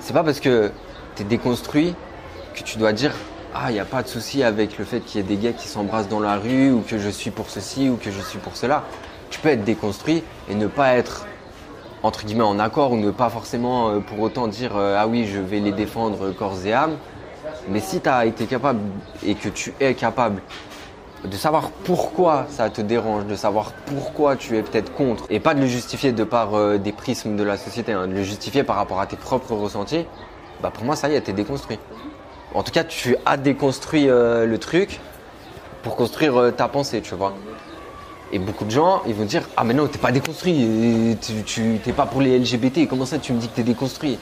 C'est pas parce que t'es déconstruit que tu dois dire ah, il n'y a pas de souci avec le fait qu'il y ait des gars qui s'embrassent dans la rue ou que je suis pour ceci ou que je suis pour cela. Tu peux être déconstruit et ne pas être entre guillemets en accord ou ne pas forcément euh, pour autant dire euh, ah oui je vais les défendre corps et âme. Mais si tu as été capable et que tu es capable de savoir pourquoi ça te dérange, de savoir pourquoi tu es peut-être contre, et pas de le justifier de par euh, des prismes de la société, hein, de le justifier par rapport à tes propres ressentis, bah pour moi ça y est, t'es déconstruit. En tout cas, tu as déconstruit le truc pour construire ta pensée, tu vois. Et beaucoup de gens, ils vont dire Ah, mais non, t'es pas déconstruit, tu t'es pas pour les LGBT, comment ça tu me dis que t'es déconstruit?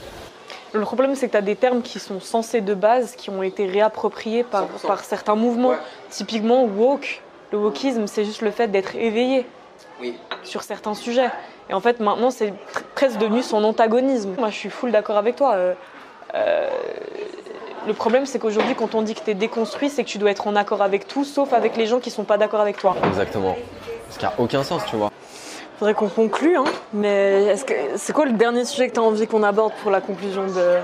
Le problème, c'est que tu as des termes qui sont censés de base, qui ont été réappropriés par, par certains mouvements. Typiquement, woke. Le wokisme, c'est juste le fait d'être éveillé sur certains sujets. Et en fait, maintenant, c'est presque devenu son antagonisme. Moi, je suis full d'accord avec toi. Euh, euh, le problème, c'est qu'aujourd'hui, quand on dit que tu es déconstruit, c'est que tu dois être en accord avec tout, sauf avec les gens qui sont pas d'accord avec toi. Exactement. Ce qui n'a aucun sens, tu vois. Faudrait qu'on conclue, hein. Mais est-ce que c'est quoi le dernier sujet que tu as envie qu'on aborde pour la conclusion de, de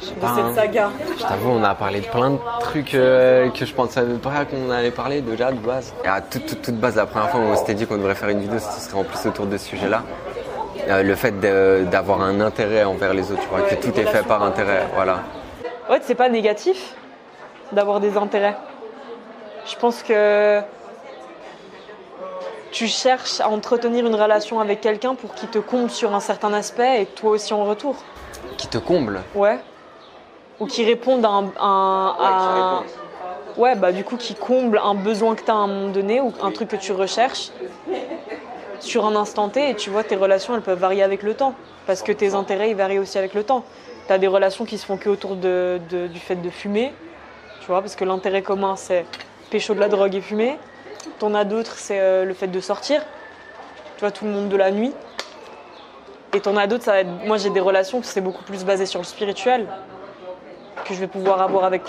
cette hein. saga? Je t'avoue, on a parlé de plein de trucs euh, que je pensais pas qu'on allait parler déjà de base. Et à toute, toute, base, la première fois où on s'était dit qu'on devrait faire une vidéo, ce serait en plus autour de ce sujet-là. Euh, le fait d'avoir un intérêt envers les autres, tu vois, que tout est fait par intérêt, voilà. Ouais, c'est pas négatif d'avoir des intérêts. Je pense que tu cherches à entretenir une relation avec quelqu'un pour qu'il te comble sur un certain aspect et toi aussi en retour. Qui te comble Ouais. Ou qui réponde à un. à... Ouais, bah du coup, qui comble un besoin que tu as à un moment donné ou un truc que tu recherches sur un instant T. Et tu vois, tes relations, elles peuvent varier avec le temps. Parce que tes intérêts, ils varient aussi avec le temps. Tu as des relations qui se font que autour de, du fait de fumer. Tu vois, parce que l'intérêt commun, c'est pécho de la drogue et fumer. T'en as d'autres, c'est euh, le fait de sortir. Tu vois, tout le monde de la nuit. Et t'en as d'autres, ça va être... moi j'ai des relations qui c'est beaucoup plus basé sur le spirituel, que je vais pouvoir avoir avec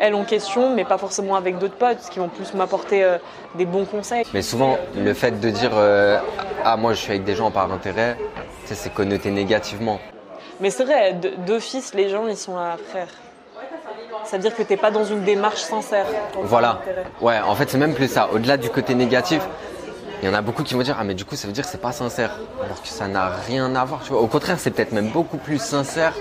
elle en question, mais pas forcément avec d'autres potes qui vont plus m'apporter euh, des bons conseils. Mais souvent, le fait de dire euh, Ah, moi je suis avec des gens par intérêt, c'est connoté négativement. Mais c'est vrai, d'office, les gens ils sont là, frère. C'est-à-dire que tu n'es pas dans une démarche sincère. Voilà. Ouais, en fait, c'est même plus ça. Au-delà du côté négatif, il y en a beaucoup qui vont dire Ah, mais du coup, ça veut dire que c'est pas sincère. Alors que ça n'a rien à voir. Tu vois. Au contraire, c'est peut-être même beaucoup plus sincère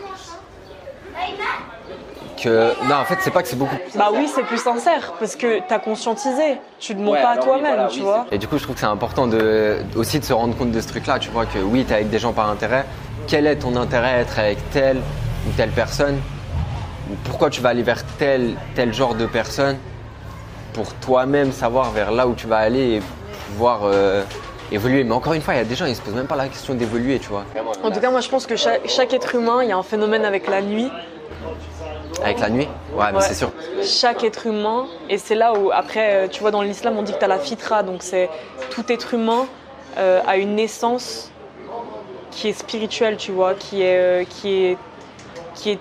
que. Non, en fait, c'est pas que c'est beaucoup plus. Bah oui, c'est plus sincère parce que tu as conscientisé. Tu ne mens pas à toi-même, tu vois. Et du coup, je trouve que c'est important de, aussi de se rendre compte de ce truc-là. Tu vois, que oui, tu es avec des gens par intérêt. Quel est ton intérêt à être avec telle ou telle personne? Pourquoi tu vas aller vers tel, tel genre de personne pour toi-même savoir vers là où tu vas aller et pouvoir euh, évoluer. Mais encore une fois, il y a des gens, ils se posent même pas la question d'évoluer, tu vois. En tout cas, moi je pense que chaque, être humain, il y a un phénomène avec la nuit. Avec la nuit? Ouais, mais c'est sûr. Chaque être humain, et c'est là où, après, euh, tu vois, dans l'islam, on dit que tu as la fitra, donc c'est tout être humain euh, a une naissance qui est spirituelle, tu vois, qui est, qui est, qui est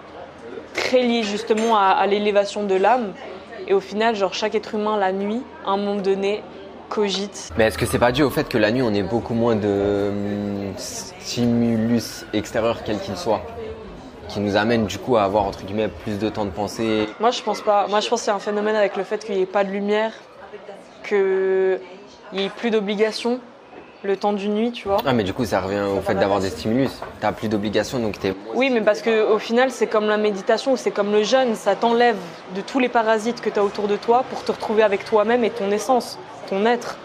très lié justement à, l'élévation de l'âme. Et au final, genre chaque être humain la nuit, à un moment donné, cogite. Mais est-ce que c'est pas dû au fait que la nuit, on ait beaucoup moins de hum, stimulus extérieur quel qu'il soit qui nous amène du coup à avoir entre guillemets plus de temps de penser Moi je pense pas. Moi je pense que c'est un phénomène avec le fait qu'il n'y ait pas de lumière, qu'il n'y ait plus d'obligations le temps d'une nuit, tu vois. Ah, mais du coup, ça revient au fait d'avoir des stimulus. Tu n'as plus d'obligations, donc tu es. Oui, mais parce qu'au final, c'est comme la méditation, c'est comme le jeûne, ça t'enlève de tous les parasites que tu as autour de toi pour te retrouver avec toi-même et ton essence, ton être.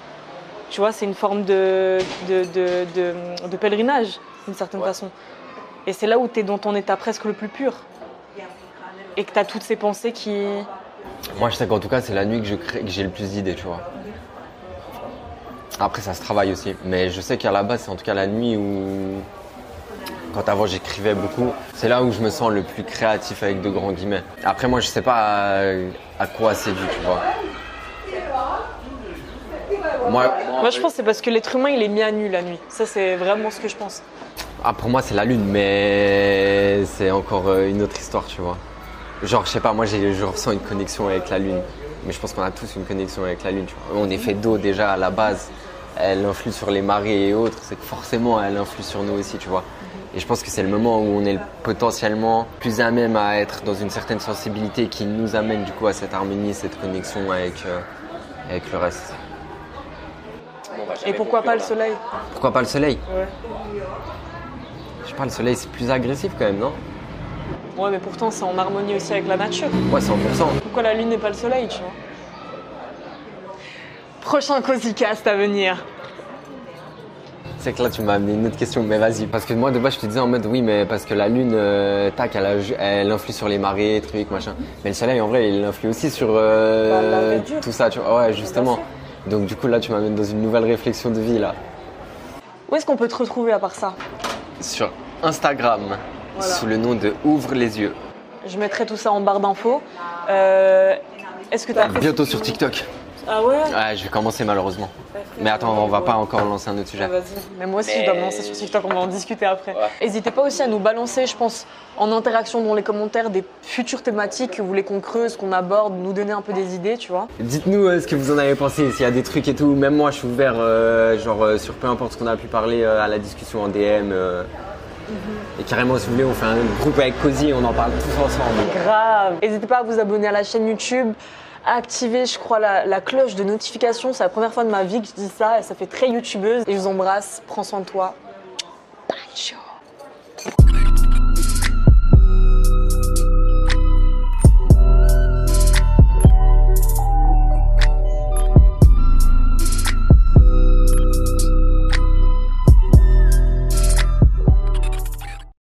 Tu vois, c'est une forme de, de, pèlerinage, d'une certaine façon. Et c'est là où tu es dans ton état presque le plus pur. Et que tu as toutes ces pensées qui. Moi, je sais qu'en tout cas, c'est la nuit que j'ai le plus d'idées, tu vois. Après, ça se travaille aussi. Mais je sais qu'à la base, c'est en tout cas la nuit où, quand avant j'écrivais beaucoup, c'est là où je me sens le plus créatif avec de grands guillemets. Après, moi, je sais pas à, quoi c'est dû, tu vois. Moi, moi, je pense que c'est parce que l'être humain, il est mis à nu la nuit. Ça, c'est vraiment ce que je pense. Ah, pour moi, c'est la lune, mais c'est encore euh, une autre histoire, tu vois. Genre, je sais pas, moi, je ressens une connexion avec la lune. Mais je pense qu'on a tous une connexion avec la lune, tu vois. On est fait d'eau déjà à la base elle influe sur les marées et autres, c'est que forcément elle influe sur nous aussi, tu vois. Et je pense que c'est le moment où on est potentiellement plus à même à être dans une certaine sensibilité qui nous amène du coup à cette harmonie, cette connexion avec, euh, avec le reste. Et pourquoi pas le soleil Pourquoi pas le soleil Ouais. Je sais pas, le soleil c'est plus agressif quand même, non? Ouais, mais pourtant c'est en harmonie aussi avec la nature. Ouais, 100%. Pourquoi la lune n'est pas le soleil, tu vois? Prochain Cosicast à venir. C'est que là tu m'as amené une autre question, mais vas-y. Parce que moi de base je te disais en mode oui, mais parce que la lune, euh, tac, elle, a- elle influe sur les marées, trucs, machin. Mais le soleil en vrai il influe aussi sur euh, Bah, tout ça, tu vois. Ouais, justement. Donc du coup là tu m'amènes dans une nouvelle réflexion de vie là. Où est-ce qu'on peut te retrouver à part ça? Sur Instagram, Voilà. sous le nom de Ouvre les yeux. Je mettrai tout ça en barre d'infos. Euh, est-ce que t'as fait... Bientôt sur TikTok. Ah ouais Ouais, je vais commencer malheureusement. Mais attends, on va pas encore lancer un autre Ah, sujet. Vas-y. Mais moi aussi, je dois me lancer sur TikTok, on va en discuter après. N'hésitez pas aussi à nous balancer, je pense, en interaction dans les commentaires, des futures thématiques que vous voulez qu'on creuse, qu'on aborde, nous donner un peu des idées, tu vois. Dites-nous euh, ce que vous en avez pensé, s'il y a des trucs et tout. Même moi, je suis ouvert, euh, genre euh, sur peu importe ce qu'on a pu parler euh, à la discussion en DM. euh. Et carrément, si vous voulez, on fait un groupe avec Cozy et on en parle tous ensemble. Grave. N'hésitez pas à vous abonner à la chaîne YouTube, à activer, je crois, la, cloche de notification. C'est la première fois de ma vie que je dis ça et ça fait très youtubeuse. Et je vous embrasse, prends soin de toi. Bye.